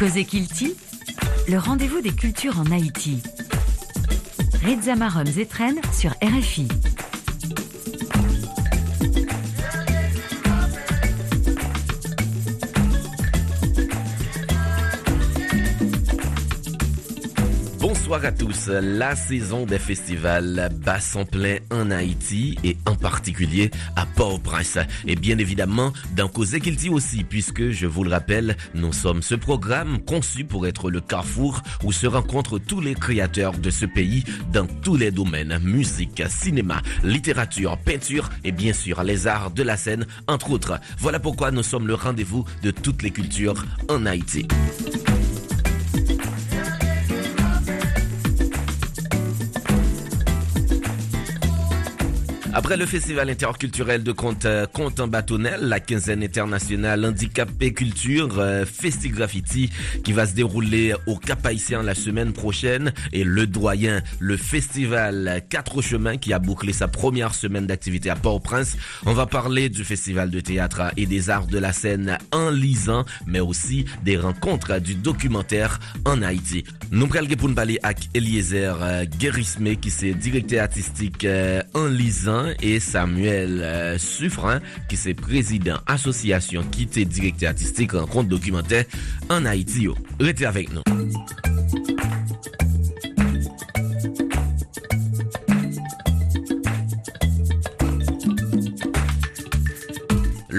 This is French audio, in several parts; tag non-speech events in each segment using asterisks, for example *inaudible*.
Cosé Kilti, le rendez-vous des cultures en Haïti. Marom Zetren sur RFI. Bonsoir à tous. La saison des festivals bat son plein en Haïti et en particulier à Port-au-Prince. Et bien évidemment, dans Cause Kilti aussi, puisque je vous le rappelle, nous sommes ce programme conçu pour être le carrefour où se rencontrent tous les créateurs de ce pays dans tous les domaines, musique, cinéma, littérature, peinture et bien sûr les arts de la scène, entre autres. Voilà pourquoi nous sommes le rendez-vous de toutes les cultures en Haïti. Le Festival interculturel de conte, euh, bâtonnel, la quinzaine internationale handicapé culture, euh, Festi-Graffiti, qui va se dérouler au Cap Haïtien la semaine prochaine, et le doyen, le festival Quatre Chemins, qui a bouclé sa première semaine d'activité à Port-au-Prince. On va parler du festival de théâtre et des arts de la scène en lisant, mais aussi des rencontres du documentaire en Haïti. Nous prenons parler avec Eliezer euh, Guérisme, qui est directeur artistique en lisant et Samuel euh, Suffren, qui est président association qui était directeur artistique rencontre documentaire en Haïti. Restez avec nous.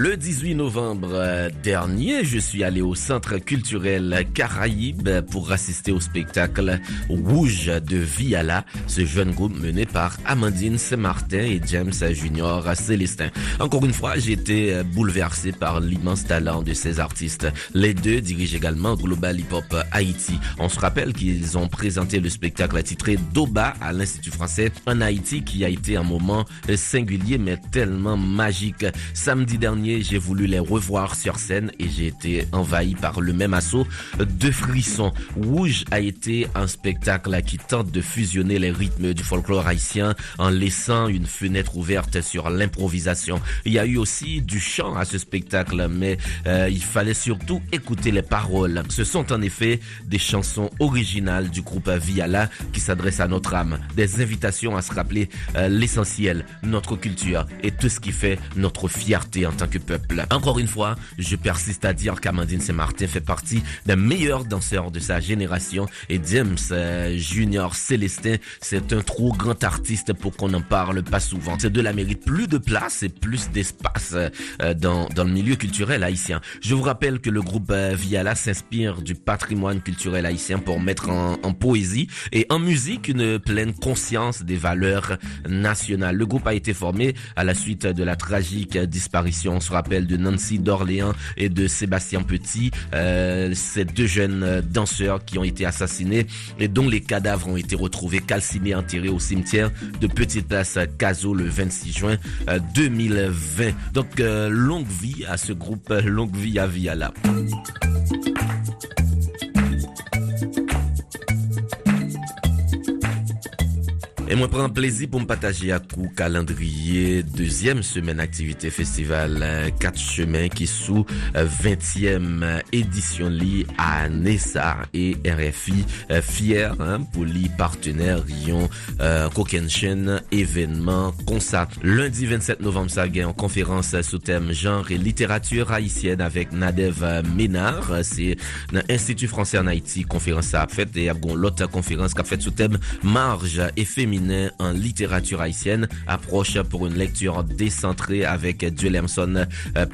Le 18 novembre euh, dernier, je suis allé au Centre culturel Caraïbe pour assister au spectacle Rouge de Viala, ce jeune groupe mené par Amandine Saint-Martin et James Junior Célestin. Encore une fois, j'ai été euh, bouleversé par l'immense talent de ces artistes. Les deux dirigent également Global Hip Hop Haïti. On se rappelle qu'ils ont présenté le spectacle titré Doba à l'Institut français en Haïti qui a été un moment singulier mais tellement magique. Samedi dernier, j'ai voulu les revoir sur scène et j'ai été envahi par le même assaut de frissons. Rouge a été un spectacle qui tente de fusionner les rythmes du folklore haïtien en laissant une fenêtre ouverte sur l'improvisation. Il y a eu aussi du chant à ce spectacle, mais euh, il fallait surtout écouter les paroles. Ce sont en effet des chansons originales du groupe Viala qui s'adressent à notre âme, des invitations à se rappeler euh, l'essentiel, notre culture et tout ce qui fait notre fierté en tant que peuple. Encore une fois, je persiste à dire qu'Amandine Saint-Martin fait partie des meilleurs danseurs de sa génération et James euh, Junior Célestin, c'est un trop grand artiste pour qu'on en parle pas souvent. C'est de la mérite plus de place et plus d'espace euh, dans, dans le milieu culturel haïtien. Je vous rappelle que le groupe euh, Viala s'inspire du patrimoine culturel haïtien pour mettre en poésie et en musique une pleine conscience des valeurs nationales. Le groupe a été formé à la suite de la tragique disparition se rappelle de Nancy d'Orléans et de Sébastien Petit, euh, ces deux jeunes euh, danseurs qui ont été assassinés et dont les cadavres ont été retrouvés calcinés enterrés au cimetière de Petite Place Caso le 26 juin 2020. Euh, Donc longue vie à ce groupe, longue vie à Viala. Et moi, prends plaisir pour me partager à coup calendrier. Deuxième semaine activité festival 4 chemins qui sous 20e édition li à Nessa et RFI fier hein, pour les partenaires Rion euh, événement concert. Lundi 27 novembre ça en conférence sous thème genre et littérature haïtienne avec Nadev Ménard. C'est l'Institut français en Haïti conférence a fait et l'autre conférence qu'a fait sous thème marge et féminin en littérature haïtienne approche pour une lecture décentrée avec Duel Emerson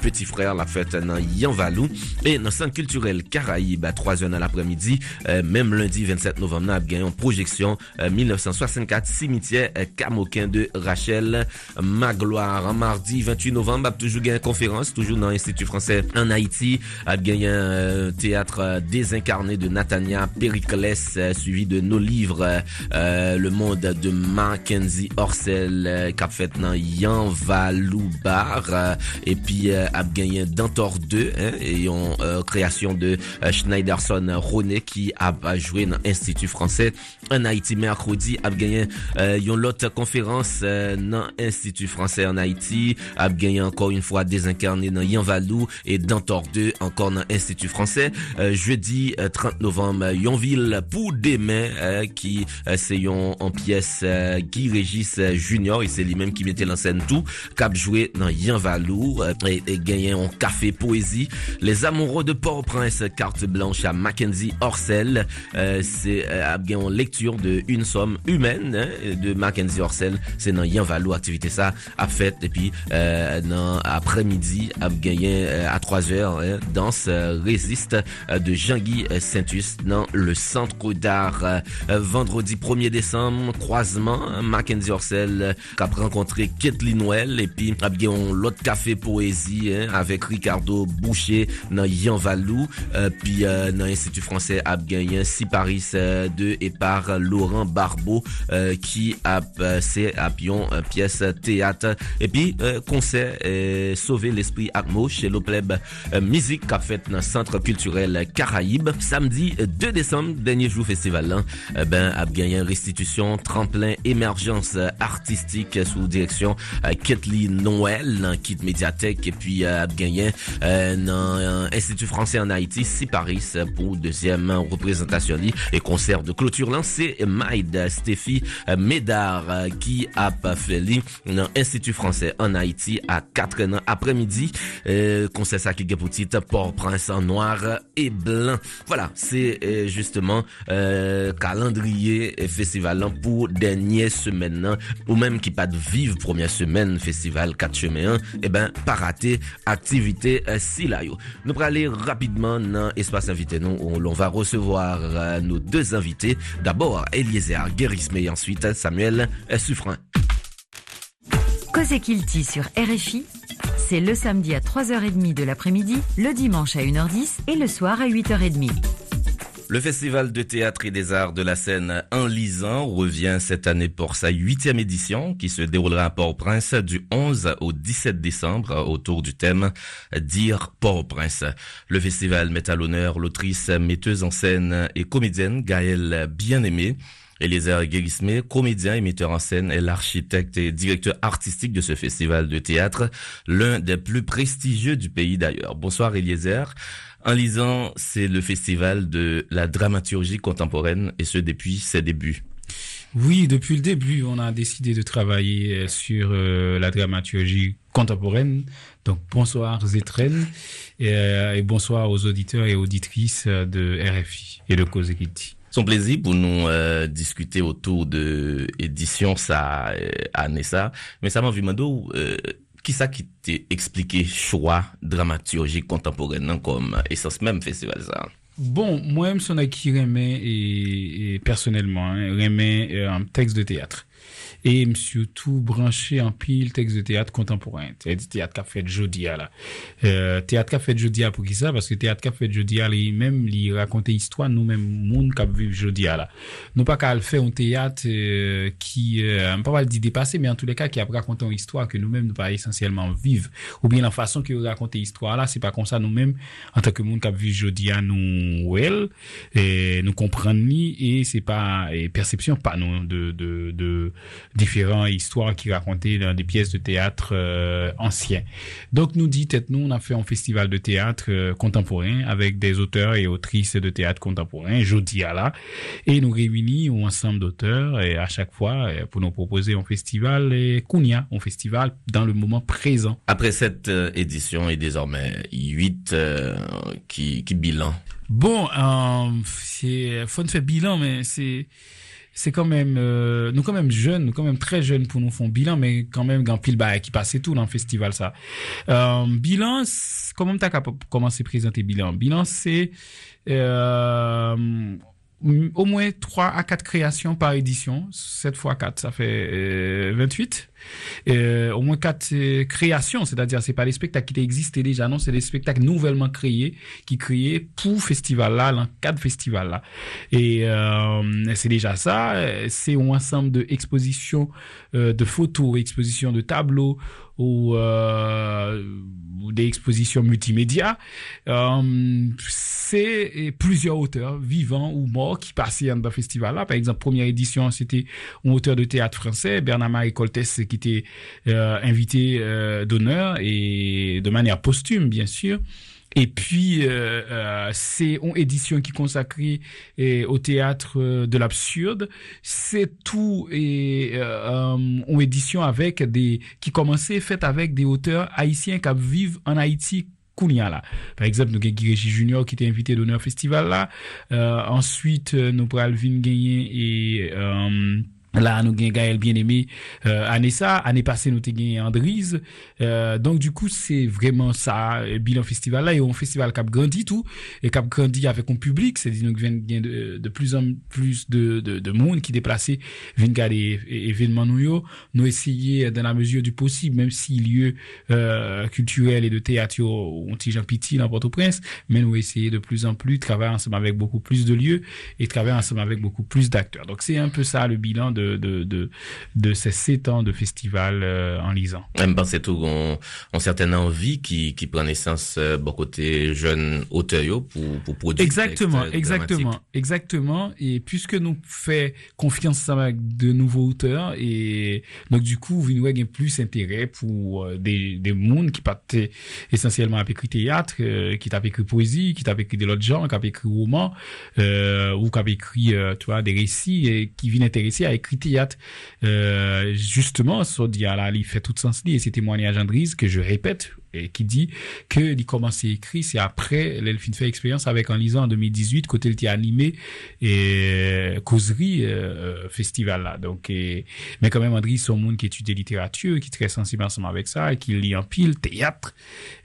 petit frère la fête dans Yanvalou et dans centre culturel Caraïbe à 3 h dans l'après-midi même lundi 27 novembre a gagné en projection 1964 cimetière Camoquin de Rachel Magloire. Mardi 28 novembre toujours gagné conférence toujours dans l'Institut français en Haïti. A gagné un théâtre désincarné de Natania Périclès suivi de nos livres Le monde de Mackenzie Orsel kap fet nan Yan Valou Bar epi ap genyen Dantor 2 yon kreasyon de Schneiderson Rone ki ap jwe nan Institut Fransè an Haiti Merkrodi ap genyen yon lot konferans nan Institut Fransè an Haiti ap genyen ankon yon fwa dezinkarne nan Yan Valou et Dantor 2 ankon nan Institut Fransè jeudi 30 novem yon vil pou demen ki se yon an piyes Guy Régis Junior et se li menm ki mette lan sen tou kap jwe nan Yan Valou et genyen an kafe poesi Les Amoureux de Port-au-Prince carte blanche a Mackenzie Orsel se ap genyen lektur de Un Somme Humaine de Mackenzie Orsel se nan Yan Valou aktivite sa ap fet epi nan apremidi ap genyen a 3 er dans Résiste de Jean-Guy Saint-Us nan le Centre d'Art vendredi 1er décembre croisement Mackenzie Orsel kap renkontre Kathleen Noël epi ap genyen lot café poésie avek Ricardo Boucher nan Yan Valou pi nan Institut Français ap genyen Si Paris 2 et par Laurent Barbeau ki ap se ap yon piyes teat epi konser Sauver l'Esprit Akmo che Lopleb Mizik kap fet nan Centre Kulturel Karaib samdi 2 Desem denye jou festival lan ap genyen restitusyon tremplin emerjans artistik sou direksyon Kathleen Noël kit Mediatek epi ap genyen nan Institut Français en Haïti Si Paris pou deuxième reprezentasyon li e konser de klotur lan se Maïd Stéphie Médard ki ap feli nan Institut Français en Haïti a 4 nan apremidi konser sa ki gepoutit Port-Prince en noir et blanc. Voilà, se justement kalandriye festival lan pou denye semen nan ou menm ki pat vive premier semen festival 4 chemen e ben parate aktivite si la yo. Nou prale rapidman nan espace invité nou ou l'on va recevoir nou deux invités. D'abord Eliezer Guérisme et ensuite Samuel Suffren. Cause Kilti sur RFI c'est le samedi à 3h30 de l'après-midi le dimanche à 1h10 et le soir à 8h30 Le Festival de Théâtre et des Arts de la Seine en lisant revient cette année pour sa huitième édition qui se déroulera à Port-au-Prince du 11 au 17 décembre autour du thème Dire Port-au-Prince. Le festival met à l'honneur l'autrice, metteuse en scène et comédienne Gaëlle Bien-Aimé. Eliezer Guérisme, comédien et metteur en scène, est l'architecte et directeur artistique de ce festival de théâtre, l'un des plus prestigieux du pays d'ailleurs. Bonsoir Eliezer. En lisant, c'est le festival de la dramaturgie contemporaine et ce depuis ses débuts. Oui, depuis le début, on a décidé de travailler sur euh, la dramaturgie contemporaine. Donc bonsoir Zetren et, euh, et bonsoir aux auditeurs et auditrices de RFI et de Cause Equity. Son plaisir pour nous euh, discuter autour de édition ça euh, ça, mais ça m'a vu mando euh, qui ça qui t'est expliqué choix dramaturgique contemporaine comme essence même festival ça? Bon, moi-même son qui remet et, et personnellement hein, remet un texte de théâtre. Et m surtout branché en pile texte de théâtre contemporain. Théâtre qu'a fait jodi à la théâtre qu'a fait jodi à pour qui ça? Parce que théâtre qu'a fait jodi à lui même lui raconter histoire nous même monde qu'a vu jodi à la nous pas qu'à le faire un théâtre qui euh, pas mal dit dépasser mais en tous les cas qui a raconté une histoire que nous-mêmes nous pas essentiellement vivre. Ou bien la façon que raconter histoire là c'est pas comme ça nous-mêmes en tant que monde qu'a vu jodi à nous well et nous comprendre ni et c'est pas et perception pas non de de de différentes histoires qui racontaient dans des pièces de théâtre euh, anciens. Donc nous dit tête nous on a fait un festival de théâtre euh, contemporain avec des auteurs et autrices de théâtre contemporain jeudi à là et nous réunis un ensemble d'auteurs et à chaque fois pour nous proposer un festival et Kounia, un festival dans le moment présent. Après cette euh, édition et désormais 8 euh, qui, qui bilan Bon, euh, c'est faut faire bilan mais c'est c'est quand même euh, nous quand même jeunes nous quand même très jeunes pour nous font bilan mais quand même grand pile bah qui passait tout dans le festival ça euh, bilan comment t'as commencé à présenter bilan? Bilan c'est euh, au moins 3 à 4 créations par édition. 7 fois 4, ça fait euh, 28. Euh, au moins 4 euh, créations, c'est-à-dire c'est pas des spectacles qui existaient déjà, non, c'est des spectacles nouvellement créés, qui créés pour festival là, dans cadre festival là. Et euh, c'est déjà ça, c'est un ensemble de expositions, de photos, expositions de tableaux, ou, des expositions multimédia. C'est plusieurs auteurs vivants ou morts qui passaient dans le festival là. Par exemple, première édition, c'était un auteur de théâtre français, Bernard-Marie Coltès, qui était euh, invité euh, d'honneur et de manière posthume, bien sûr. Et puis, euh, c'est une édition qui consacrée au théâtre de l'absurde. C'est tout et une édition avec des qui commençait faite avec des auteurs haïtiens qui vivent en Haïti là. Par exemple, nous avons Régis Junior qui était invité d'honneur festival là. Ensuite, nous prenons Alvin Gagné et Là, nous avons Gaël bien-aimé. Euh, ça, année passée nous avons Andrise. Euh, donc du coup, c'est vraiment ça, le bilan festival là, et un festival qui a grandi tout, et qui a grandi avec un public, c'est-à-dire nous avons de, de plus en plus de, de, de monde qui déplacé, viennent regarder événements nous nous essayer dans la mesure du possible, même si lieu euh, culturel et de théâtre ont petit Jean Piti dans Port-au-Prince, mais nous essayer de plus en plus travailler ensemble avec beaucoup plus de lieux et travailler ensemble avec beaucoup plus d'acteurs. Donc c'est un peu ça le bilan de de, de, de ces sept ans de festival euh, en lisant. Même c'est tout, on, on certaine envie qui, qui prend naissance euh, bon côté jeune auteur pour, pour produire. Exactement, exactement, exactement. Et puisque nous fait confiance avec de nouveaux auteurs et donc du coup, vous avez plus intérêt pour euh, des, des mondes qui partaient essentiellement à écrit théâtre, euh, qui t'a écrit poésie, qui t'a écrit de l'autre genre, qui a écrit roman, euh, ou qui a écrit, tu vois, des récits et qui viennent intéresser à écrire Euh, justement, Sodia, là, il fait tout sens et ces témoignages Andrise que je répète qui dit que il commence à écrire, c'est après l'Elfine fait expérience avec en lisant en 2018 côté le animé et causerie euh, festival là. Donc, mais quand même André, un monde qui étudie littérature, qui est très sensible ensemble avec ça, et qui lit en pile théâtre.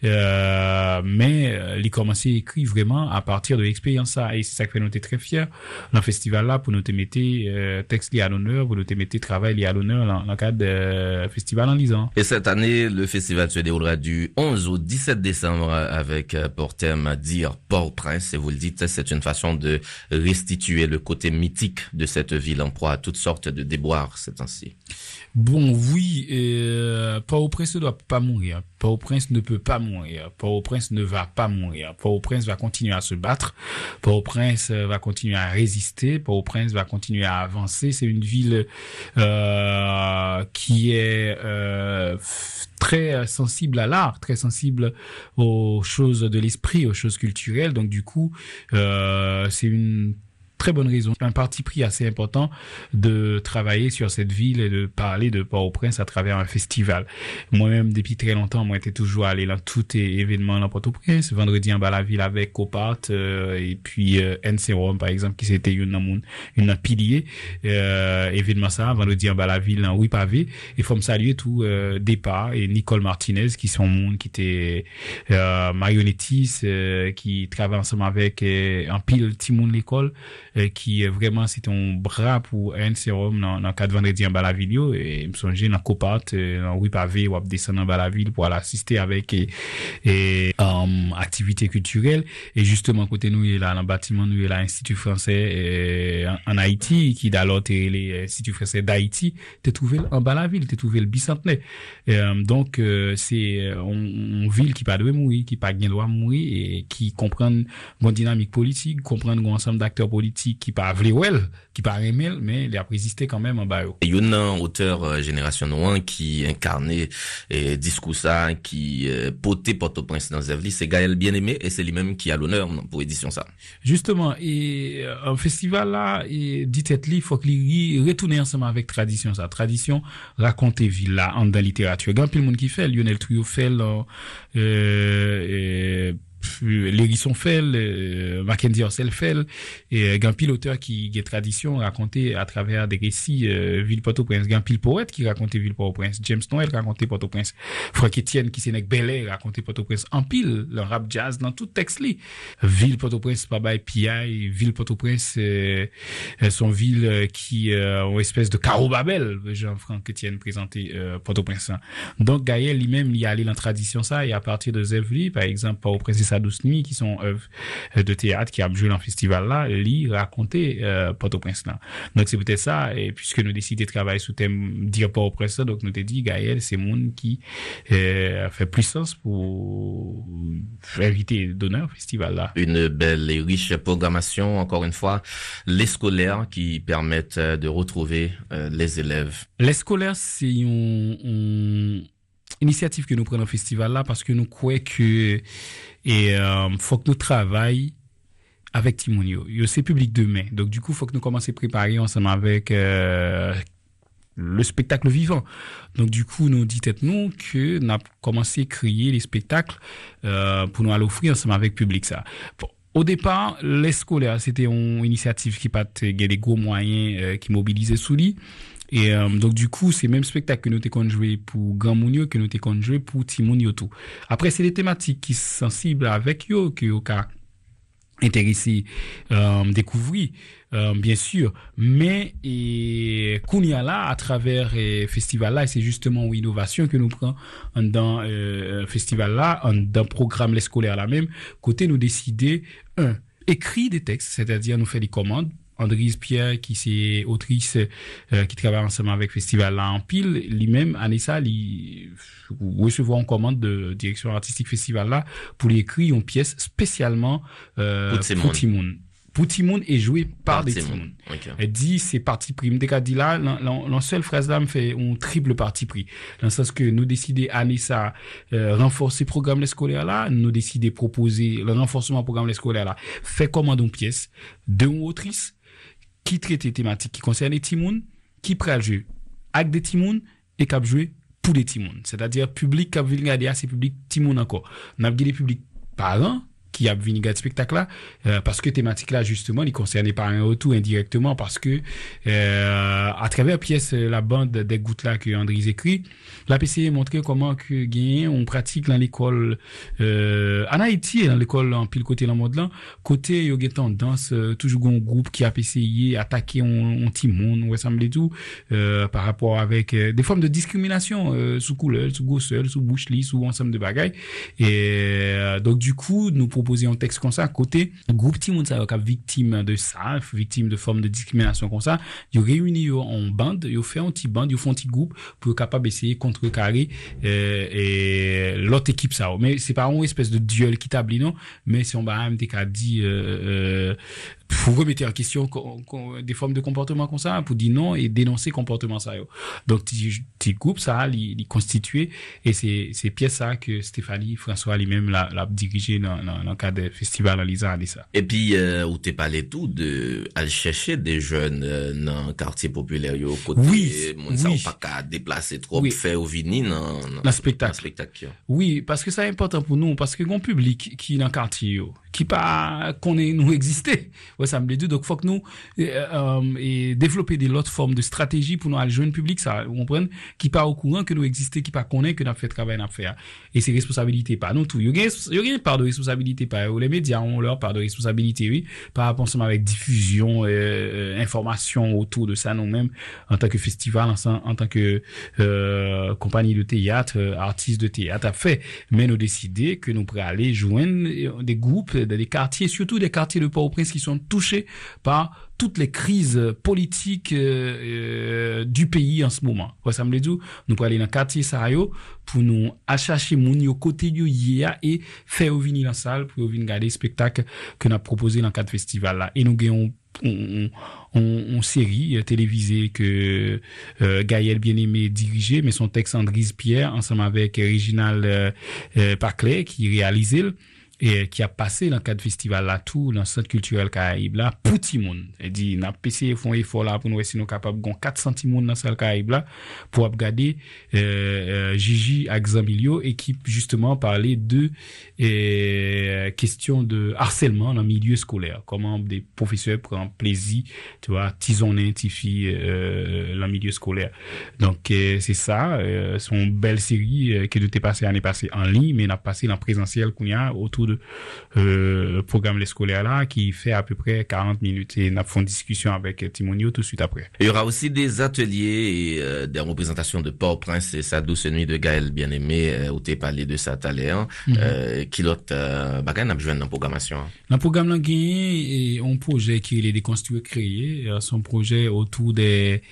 Euh, mais euh, il commence à écrire vraiment à partir de l'expérience ça, et c'est ça fait nous très fiers dans le festival là pour nous te mettre euh, texte lié à l'honneur, pour nous te mettre travail lié à l'honneur dans, dans le cadre de festival en lisant. Et cette année, le festival se déroulera du 11 au 17 décembre avec pour thème dire Port-au-Prince. Et vous le dites, c'est une façon de restituer le côté mythique de cette ville en proie à toutes sortes de déboires c'est ainsi. Bon, oui, euh, Port-au-Prince ne doit pas mourir. Port-au-Prince ne peut pas mourir. Port-au-Prince ne va pas mourir. Port-au-Prince va continuer à se battre. Port-au-Prince va continuer à résister. Port-au-Prince va continuer à avancer. C'est une ville euh, qui est euh, très sensible à l'art, très sensible aux choses de l'esprit, aux choses culturelles. Donc du coup, euh, c'est une très bonne raison, un parti pris assez important de travailler sur cette ville et de parler de Port-au-Prince à travers un festival. Moi-même, depuis très longtemps, moi, j'étais toujours allé dans tous les événements dans Port-au-Prince. Vendredi, en bas la ville avec Copart, euh, et puis euh, NCROM, par exemple, qui c'était une, une pilier, euh, événement ça, vendredi en bas la ville dans Rue Pavé. Et faut me saluer tout euh, départ et Nicole Martinez, qui sont monde qui était euh, euh, qui travaille ensemble avec euh, un pile Timon l'école, euh, qui euh, vraiment c'est un bras pour un sérum dans dans cadre vendredi en bas la ville yo, et me songer dans Copart euh, dans rue pavé ou descendre en bas la ville pour aller assister avec et, et um, activités culturelles. Et justement côté nous il est là dans le bâtiment nous il est là institut français en, Haïti qui d'alors t'es les institut français d'Haïti. T'es trouvé en bas la ville t'es trouvé le bicentenaire. Donc c'est une ville qui pas doit mourir qui pas bien doit mourir et qui comprend une dynamique politique comprendre un ensemble d'acteurs qui pas vle qui pas mais il a résisté quand même en bas. Il y a un auteur euh, génération noire qui incarnait et discours ça, qui euh, potait Port-au-Prince dans Zevli, c'est Gaël Bien-Aimé et c'est lui-même qui a l'honneur pour édition ça. Justement, et euh, un festival là, et dit il faut qu'il retourne ensemble avec tradition ça. Tradition, raconter ville là, en dans littérature. Grand pile monde qui fait, Lionel Trio fait, euh, euh, Lérisson Fell, euh, Mackenzie Orsel Fell, et euh, Gampil auteur qui a tradition raconté à travers des récits euh, Ville Port-au-Prince, Gampil poète qui racontait Ville Port-au-Prince, James Noël racontait Port-au-Prince, Franck Etienne qui s'est Bel racontait Port-au-Prince, en pile, le rap jazz dans tout texte li. Ville Port-au-Prince, pas by PI, Ville Port-au-Prince, euh, son ville euh, qui euh, ont espèce de carreau Babel, Jean-Franck Etienne présenté euh, Port-au-Prince. Donc Gaël lui-même, il y allé dans tradition ça, et à partir de Zevli, par exemple, Port-au-Prince et sa douce nuit, qui sont œuvres de théâtre qui a joué dans le festival là, lui raconter euh, Port-au-Prince là. Donc c'est peut-être ça, et puisque nous décidons de travailler sous thème dire Port-au-Prince, donc nous t'ai dit Gaël, c'est monde qui euh, fait puissance pour inviter d'honneur au festival là. Une belle et riche programmation, encore une fois, les scolaires qui permettent euh, de retrouver euh, les élèves. Les scolaires, c'est une initiative que nous prenons au festival là parce que nous croyons que et euh, faut que nous travaillions avec Timon yo. Yo c'est public demain. Donc du coup, faut que nous commencions à préparer ensemble avec euh, le spectacle vivant. Donc du coup, nous dit nous que nous avons commencé à créer les spectacles euh, pour nous aller offrir ensemble avec public ça. Au départ, les scolaires, c'était une initiative qui pas des gros moyens qui mobilisaient sous lui. Et euh, donc du coup, c'est même spectacle que nous t'ai joué pour Grand que nous t'ai joué pour tout. Après, c'est des thématiques qui sont sensibles avec yo que yo ka intéressé euh, découvrir euh, bien sûr mais et Kounia là à travers euh, festival là et c'est justement une innovation que nous prenons dans euh, festival là dans programme les scolaires là même côté nous décider un écrit des textes c'est-à-dire nous faire des commandes Andrise Pierre, qui c'est autrice euh, qui travaille ensemble avec Festival là en pile, lui-même, Anissa, il recevoir en commande de direction artistique Festival là pour lui écrire une pièce spécialement euh, Pour Timoun. pour Timoun. Est joué par, Par des Timoun. Elle dit c'est parti pris. Dès qu'elle dit là, la, seule phrase là me fait un triple parti pris. Dans le sens que nous décidons euh, renforcer programme les scolaires là, nous décidons proposer le renforcement programme les scolaires là. Fait commande une pièce de une autrice ki trete tematik ki konserne timoun, ki praljou ak de timoun, e kapjou pou de timoun. Se ta dire publik kap vil gade a se publik timoun anko. Nap gide publik paran, qui a venu regarder spectacle là euh, parce que thématique là justement il concernait par un retour indirectement parce que euh, à travers pièce euh, la bande des gouttes là que André écrit la PC montrer comment que gain on pratique dans l'école euh, en Haïti et dans l'école en pile côté dans le monde là côté yo gen tendance euh, toujours un groupe qui a essayé attaquer on, on monde ou semble tout euh, par rapport avec des formes de discrimination euh, sous couleur sous gossel sous bouche li sous ensemble de bagailles. Et donc du coup nous proposions un texte comme ça côté groupe monde ça qui a victime de ça victime de formes de discrimination comme ça yo réuni yo en bande un yo font un petit groupe pour capable essayer contrecarrer euh, et l'autre équipe ça. Mais c'est pas une espèce de duel qui établit non? Mais c'est on va même qu'a dit euh, euh, pour remettre en question des formes de comportement comme ça pour dire non et dénoncer comportement ça donc petit groupe ça il constitué et c'est pièce ça que Stéphanie François lui-même l'a dirigé dans nan kade festival Aliza Alisa. E pi, euh, ou te pale tou de al chèche de joun euh, nan kartier popüler yo kote oui, moun oui. sa ou pa ka deplase trop oui. fè ou vini nan nan spektak. Oui, paske sa important pou nou, paske goun publik ki nan kartier yo, ki pa konen nou eksiste, wè sa mble di, dok fòk nou e devlopè de lot form de strategi pou nou al joun publik sa, ou kompren, ki pa ou kouran ke nou eksiste, ki pa konen ke nan fè travè nan fè. E se responsabilite pa nou tou. Yo gen par de responsabilite responsabilité pas eux. Les médias ont leur part de responsabilité, oui, par rapport ensemble avec diffusion, euh, euh, information autour de ça nous-mêmes, en tant que festival, en, tant que, euh, compagnie de théâtre, euh, artistes de théâtre, a fait. Mais nous décider que nous pourrions aller joindre des groupes des quartiers, surtout des quartiers de Port-au-Prince qui sont touchés par toutes les crises politiques euh, euh, du pays en ce moment. Ouais, ça me le dit, nous pourrions aller dans le quartier ça yo, pour nous achacher moun yo côté yo et faire venir dans la salle pour venir regarder le spectacle que nous avons proposé dans le cadre festival là. Et nous gagnons on, on, on série euh, télévisée que Gaël Bien-Aimé dirigeait, mais son texte Andrise Pierre, ensemble avec Réginal euh, qui réalisait. Et qui a passé dans le cadre festival là tout dans le centre culturel Caraïbe pour tout le monde. Et dit n'a essayé effort là pour nous essayer nous capable gon 400 monde dans salle Caraïbe là pour regarder euh, euh, Gigi Axamilio et qui justement parlait de euh, questions de harcèlement dans le milieu scolaire. Comment des professeurs prennent plaisir tu vois tisonner tifi euh, dans le milieu scolaire. Donc euh, c'est ça euh, son belle série euh, qui était passée l'année passée en ligne mais n'a passé en présentiel autour de euh, programme les scolaires là qui fait à peu près 40 minutes et fait une discussion avec Timonio tout de suite après. Il y aura aussi des ateliers et euh, des représentations de Port-au-Prince et sa douce nuit de Gaël Bien-Aimé euh, où t'es parlé de ça tout à l'heure. Mhm. euh, qui l'autre euh, bagay n'a besoin dans la programmation. hein. Dans le programme là et un projet qui est déconstruit créé euh, son projet autour des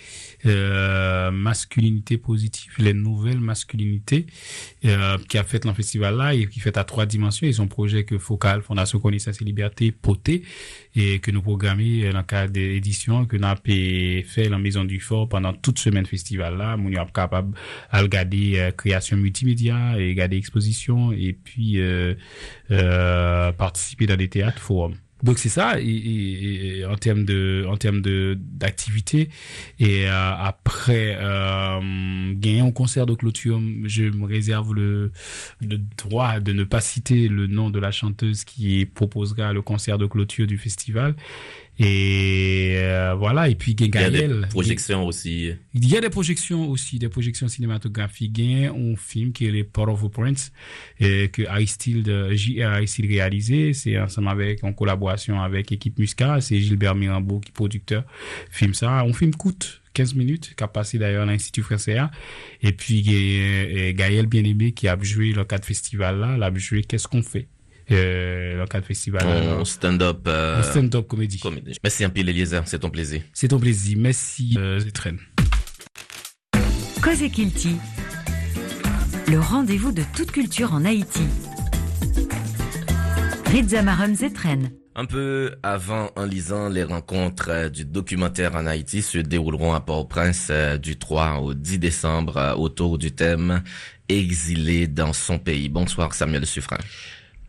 euh, masculinités positives, les nouvelles masculinités euh, qui a fait le festival là et qui fait à trois dimensions. Et son projet que Focal Fondation Connaissance et Liberté poté et que nous programmons dans le cadre des éditions que nous avons fait la Maison du Fort pendant toute semaine festival là. Nous sommes capable à regarder euh, création multimédia et regarder exposition et puis euh, euh, participer dans des théâtres forums donc c'est ça et, et- et en termes de en termes de d'activité. Et euh, après euh, gagner un concert de clôture je me réserve le, le droit de ne pas citer le nom de la chanteuse qui proposera le concert de clôture du festival et euh, voilà et puis Il y a des Gaël projections aussi. il y a des projections aussi, des projections cinématographiques. Il y a un film qui est les Port of Prince, euh, que Aristide, J.R. Aristide réalisé. C'est ensemble avec, en collaboration avec équipe Musca. C'est Gilbert Mirambeau qui est producteur. Film ça. Un film coûte 15 minutes, qui a passé d'ailleurs à l'Institut français. Et puis, il y a, euh, Gaël Bien-Aimé qui a joué le cadre festival là, a joué Qu'est-ce qu'on fait? Euh, le cadre festival stand-up. euh, stand-up comédie. comédie. Merci un peu, Eliezer. C'est ton plaisir. C'est ton plaisir. Merci, euh, Zetren. Cause et Kilti. Le rendez-vous de toute culture en Haïti. Rizamarum Zetren. Un peu avant, en lisant les rencontres euh, du documentaire en Haïti se dérouleront à Port-au-Prince du 3 au 10 décembre autour du thème Exilé dans son pays. Bonsoir Samuel Suffren.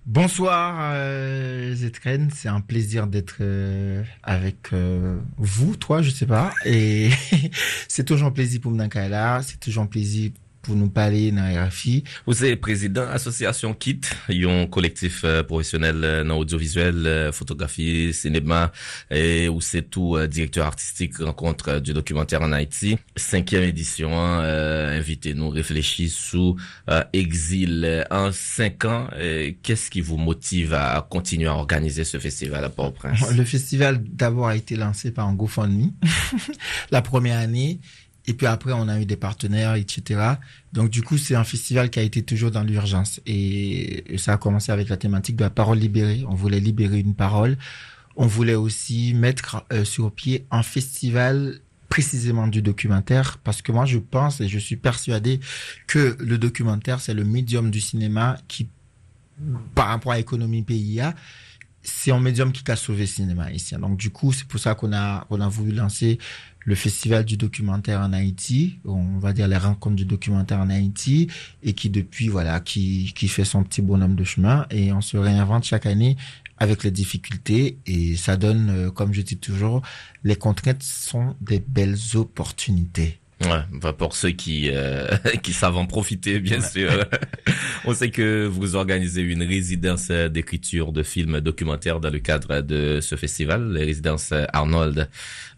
Bonsoir euh, Zetren, c'est un plaisir d'être euh, avec euh, vous, toi, je sais pas. Et *laughs* c'est toujours un plaisir pour Mnankaila, c'est toujours un plaisir pour nous parler dans RFI. Vous êtes président association KIT, un collectif euh, professionnel euh, dans audiovisuel, euh, photographie, cinéma, et où c'est tout directeur artistique rencontre du documentaire en Haïti. Cinquième édition, hein, euh, invitez-nous réfléchir sous euh, exil en cinq ans. Qu'est-ce qui vous motive à continuer à organiser ce festival à Port-au-Prince? Le festival d'abord a été lancé par un GoFundMe *laughs* la première année. Et puis après, on a eu des partenaires, etc. Donc du coup, c'est un festival qui a été toujours dans l'urgence. Et ça a commencé avec la thématique de la parole libérée. On voulait libérer une parole. On voulait aussi mettre euh, sur pied un festival précisément du documentaire parce que moi je pense et je suis persuadé que le documentaire c'est le médium du cinéma qui par rapport à l'économie PIA c'est un médium qui a sauvé le cinéma ici. Donc du coup, c'est pour ça qu'on a on a voulu lancer le festival du documentaire en Haïti, on va dire les rencontres du documentaire en Haïti et qui depuis voilà qui qui fait son petit bonhomme de chemin et on se réinvente chaque année avec les difficultés et ça donne euh, comme je dis toujours les contraintes sont des belles opportunités. Ouais, enfin, pour ceux qui euh, *laughs* qui savent en profiter, bien sûr. *laughs* On sait que vous organisez une résidence d'écriture de films documentaires dans le cadre de ce festival, la résidence Arnold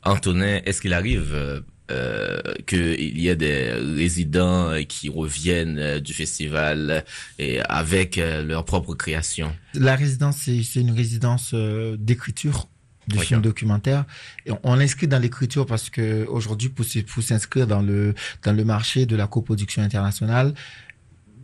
Antonin. Est-ce qu'il arrive euh, qu'il y ait des résidents qui reviennent euh, du festival et avec euh, leur propre création? La résidence, c'est c'est une résidence euh, d'écriture de D'accord. films documentaires. Et on, l'inscrit dans l'écriture parce que aujourd'hui, pour s'inscrire dans le dans le marché de la coproduction internationale,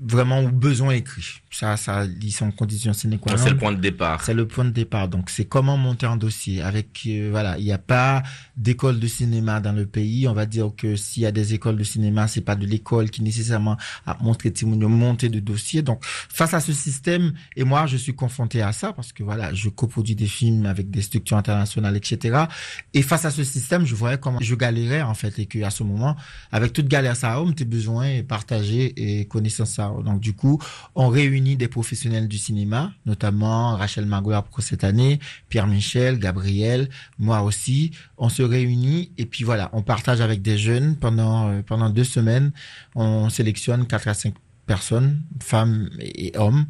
vraiment besoin écrit. Ça, ça, ils sont conditions sine qua non. C'est le point de départ. C'est le point de départ. Donc, c'est comment monter un dossier avec, euh, voilà, il n'y a pas d'école de cinéma dans le pays. On va dire que s'il y a des écoles de cinéma, c'est pas de l'école qui nécessairement a montré Timonio monter de dossier. Donc, face à ce système, et moi, je suis confronté à ça parce que voilà, je coproduis des films avec des structures internationales, etc. Et face à ce système, je voyais comment je galérais, en fait, et que à ce moment, avec toute galère ça, homme, tes besoins et partager et connaissance ça, Donc du coup, on réunit des professionnels du cinéma, notamment Rachel Magloire pour cette année, Pierre Michel, Gabriel, moi aussi. On se réunit et puis voilà, on partage avec des jeunes pendant euh, pendant deux semaines. On sélectionne quatre à cinq personnes, femmes et hommes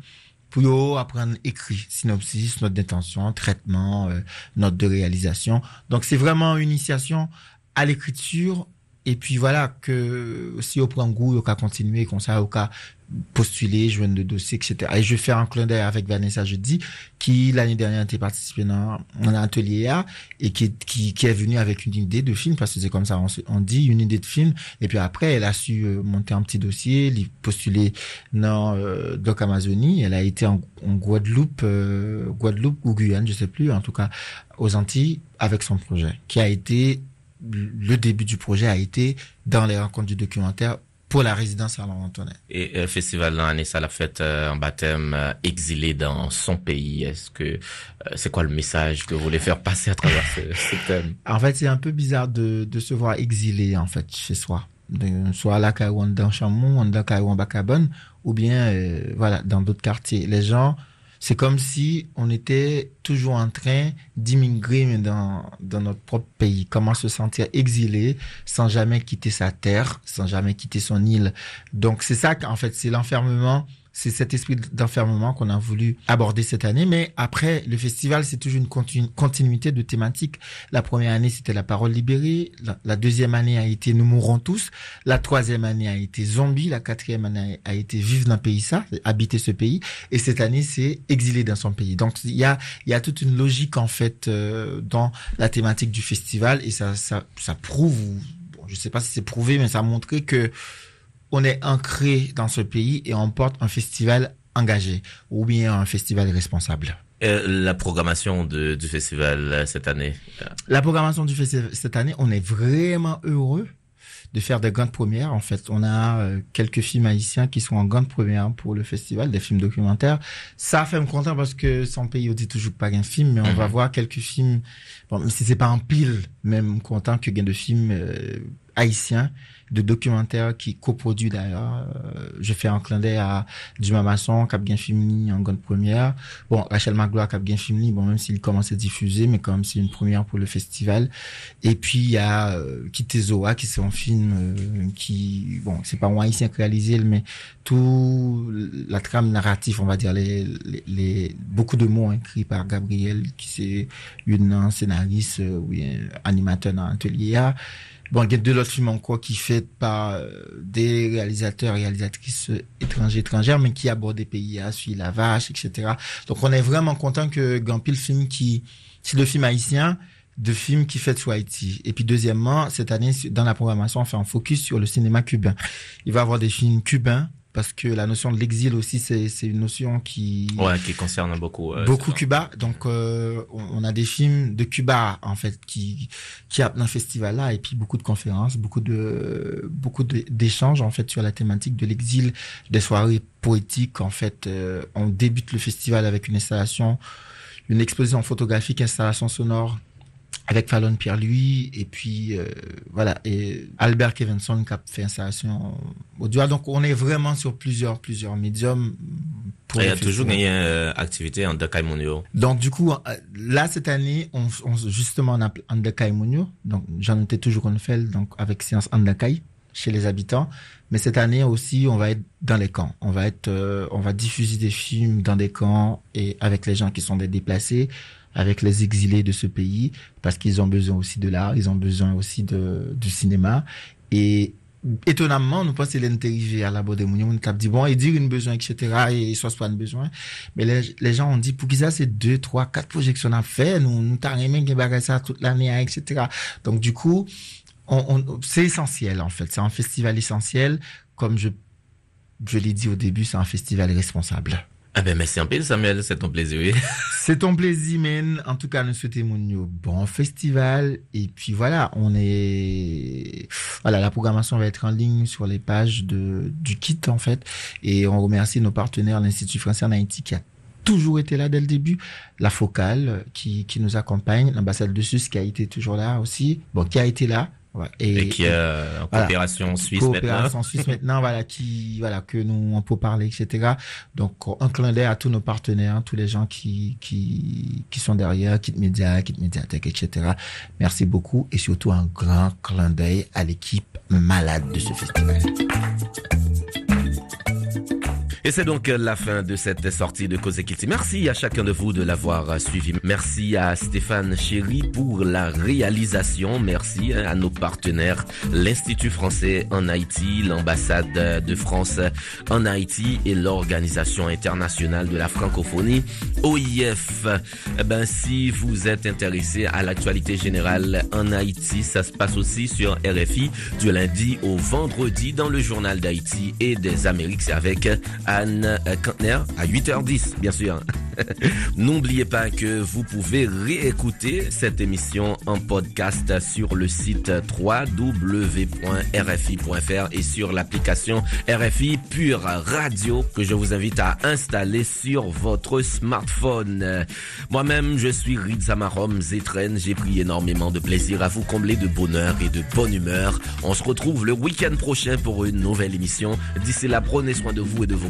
pour apprendre écrit, synopsis, note d'intention, traitement, euh, note de réalisation. Donc c'est vraiment une initiation à l'écriture et puis voilà que si on prend goût, on va continuer comme ça, on va postuler, joindre de dossier, etc. Et je faire un clin d'œil avec Vanessa Jeudi, qui l'année dernière était participée dans un atelier A et qui, qui, qui est venue avec une idée de film, parce que c'est comme ça, on, dit une idée de film. Et puis après, elle a su euh, monter un petit dossier, postuler dans euh, Doc Amazonie. Elle a été en, Guadeloupe, euh, Guadeloupe ou Guyane, je sais plus, en tout cas aux Antilles, avec son projet, qui a été le début du projet a été dans les rencontres du documentaire pour la résidence à Antoinette. Et le festival l'année, ça l'a fait euh, un baptême euh, exilé dans son pays. Est-ce que euh, c'est quoi le message que vous voulez faire passer à travers ce, *laughs* thème? En fait, c'est un peu bizarre de, de se voir exilé en fait chez soi, de, soit à la dans Chamon, dans Bacabonne, ou bien voilà dans d'autres quartiers. Les gens c'est comme si on était toujours en train d'immigrer dans, dans notre propre pays. Comment se sentir exilé sans jamais quitter sa terre, sans jamais quitter son île? Donc c'est ça qu'en fait, c'est l'enfermement c'est cet esprit d'enfermement qu'on a voulu aborder cette année. Mais après, le festival, c'est toujours une continuité de thématiques. La première année, c'était la parole libérée. La, deuxième année a été Nous mourrons tous. La troisième année a été Zombie. La quatrième année a été Vivre dans pays ça, habiter ce pays. Et cette année, c'est Exilé dans son pays. Donc, il y a, il y a toute une logique, en fait, euh, dans la thématique du festival. Et ça, ça, ça prouve, bon, je sais pas si c'est prouvé, mais ça a montré que on est ancré dans ce pays et on porte un festival engagé ou bien un festival responsable. Euh, la programmation de, du festival euh, cette année? La programmation du festival cette année, on est vraiment heureux de faire des grandes premières. En fait, on a euh, quelques films haïtiens qui sont en grande première pour le festival, des films documentaires. Ça fait me content parce que sans pays, on dit toujours pas un film, mais on va mhm. voir quelques films. Bon, si c'est pas en pile, même content que gain de films haïtiens de documentaires qui coproduit d'ailleurs. Euh, je fais un clin d'œil à Dumas Masson, Cap Fimini en grande première. Bon, Rachel Magloire, Cap Fimini, bon, même s'il commence à diffuser, mais quand même c'est une première pour le festival. Et puis il y a euh, Kitezoa, qui c'est un film euh, qui, bon, c'est pas moi ici à réaliser, mais tout la trame narrative, on va dire, les, les, beaucoup de mots écrits par Gabriel, qui c'est une scénariste euh, ou animateur dans l'atelier. Bon, il y a deux autres films encore qui fait par euh, des réalisateurs et réalisatrices étrangers, étrangères, mais qui abordent des pays suivre la vache, etc. Donc, on est vraiment content que Gampil film qui, c'est le film haïtien, de films qui fait sur Haïti. Et puis, deuxièmement, cette année, dans la programmation, on fait un focus sur le cinéma cubain. Il va y avoir des films cubains parce que la notion de l'exil aussi c'est c'est une notion qui ouais qui concerne beaucoup euh, beaucoup Cuba. Donc euh, on, a des films de Cuba en fait qui qui a un festival là et puis beaucoup de conférences beaucoup de beaucoup d'échanges en fait sur la thématique de l'exil. Des soirées poétiques en fait euh, on débute le festival avec une installation une exposition photographique installation sonore avec Fallon Pierre-Louis et puis euh, voilà et Albert Kevinson qui a fait installation audio. Donc on est vraiment sur plusieurs plusieurs médiums. il y a toujours une euh, activité en Dakaimonio. Donc du coup euh, là cette année on, on justement on a en Dakaimonio. Donc j'en étais toujours en fait donc avec séance en Dakai chez les habitants. Mais cette année aussi, on va être dans les camps. On va être, on va diffuser des films dans des camps et avec les gens qui sont des déplacés avec les exilés de ce pays parce qu'ils ont besoin aussi de l'art, ils ont besoin aussi de, du cinéma. Et étonnamment, nous pensons qu'il à la Bode Mounion, on a dit bon, il dit une besoin, etc., et soit pas un besoin. Mais les, les gens ont dit, pour qu'ils ça, c'est deux, trois, quatre projections à faire, nous, nous t'as aimé ça toute l'année, etc. Donc, du coup, c'est essentiel, en fait. C'est un festival essentiel. Comme je, je l'ai dit au début, c'est un festival responsable. Ah ben merci un peu Samuel, c'est ton plaisir. *laughs* c'est ton plaisir, men. En tout cas, nous souhaitons mon bon festival. Et puis voilà, on est, voilà, la programmation va être en ligne sur les pages de, du kit, en fait. Et on remercie nos partenaires, l'Institut français en Haïti qui a toujours été là dès le début, la focale qui, qui nous accompagne, l'ambassade de Sus qui a été toujours là aussi, bon, qui a été là, Ouais. Et, qui est euh, en voilà. coopération suisse coopération maintenant. suisse *laughs* maintenant, voilà, qui, voilà, que nous, on peut parler, etc. Donc, un clin d'œil à tous nos partenaires, tous les gens qui, qui, qui sont derrière, Kit Media, Kit Mediatek, etc. Merci beaucoup et surtout un grand clin d'œil à l'équipe malade de ce festival. Et c'est donc la fin de cette sortie de Cause Kilti. Merci à chacun de vous de l'avoir suivi. Merci à Stéphane Chéry pour la réalisation. Merci à nos partenaires, l'Institut français en Haïti, l'ambassade de France en Haïti et l'Organisation internationale de la francophonie, OIF. Eh ben, si vous êtes intéressé à l'actualité générale en Haïti, ça se passe aussi sur RFI du lundi au vendredi dans le journal d'Haïti et des Amériques. Avec Anne Kantner à 8h10, bien sûr. *laughs* N'oubliez pas que vous pouvez réécouter cette émission en podcast sur le site www.rfi.fr et sur l'application RFI Pure Radio que je vous invite à installer sur votre smartphone. Moi-même, je suis Rizamarom Zetren. J'ai pris énormément de plaisir à vous combler de bonheur et de bonne humeur. On se retrouve le week-end prochain pour une nouvelle émission. D'ici là, prenez soin de vous et de vos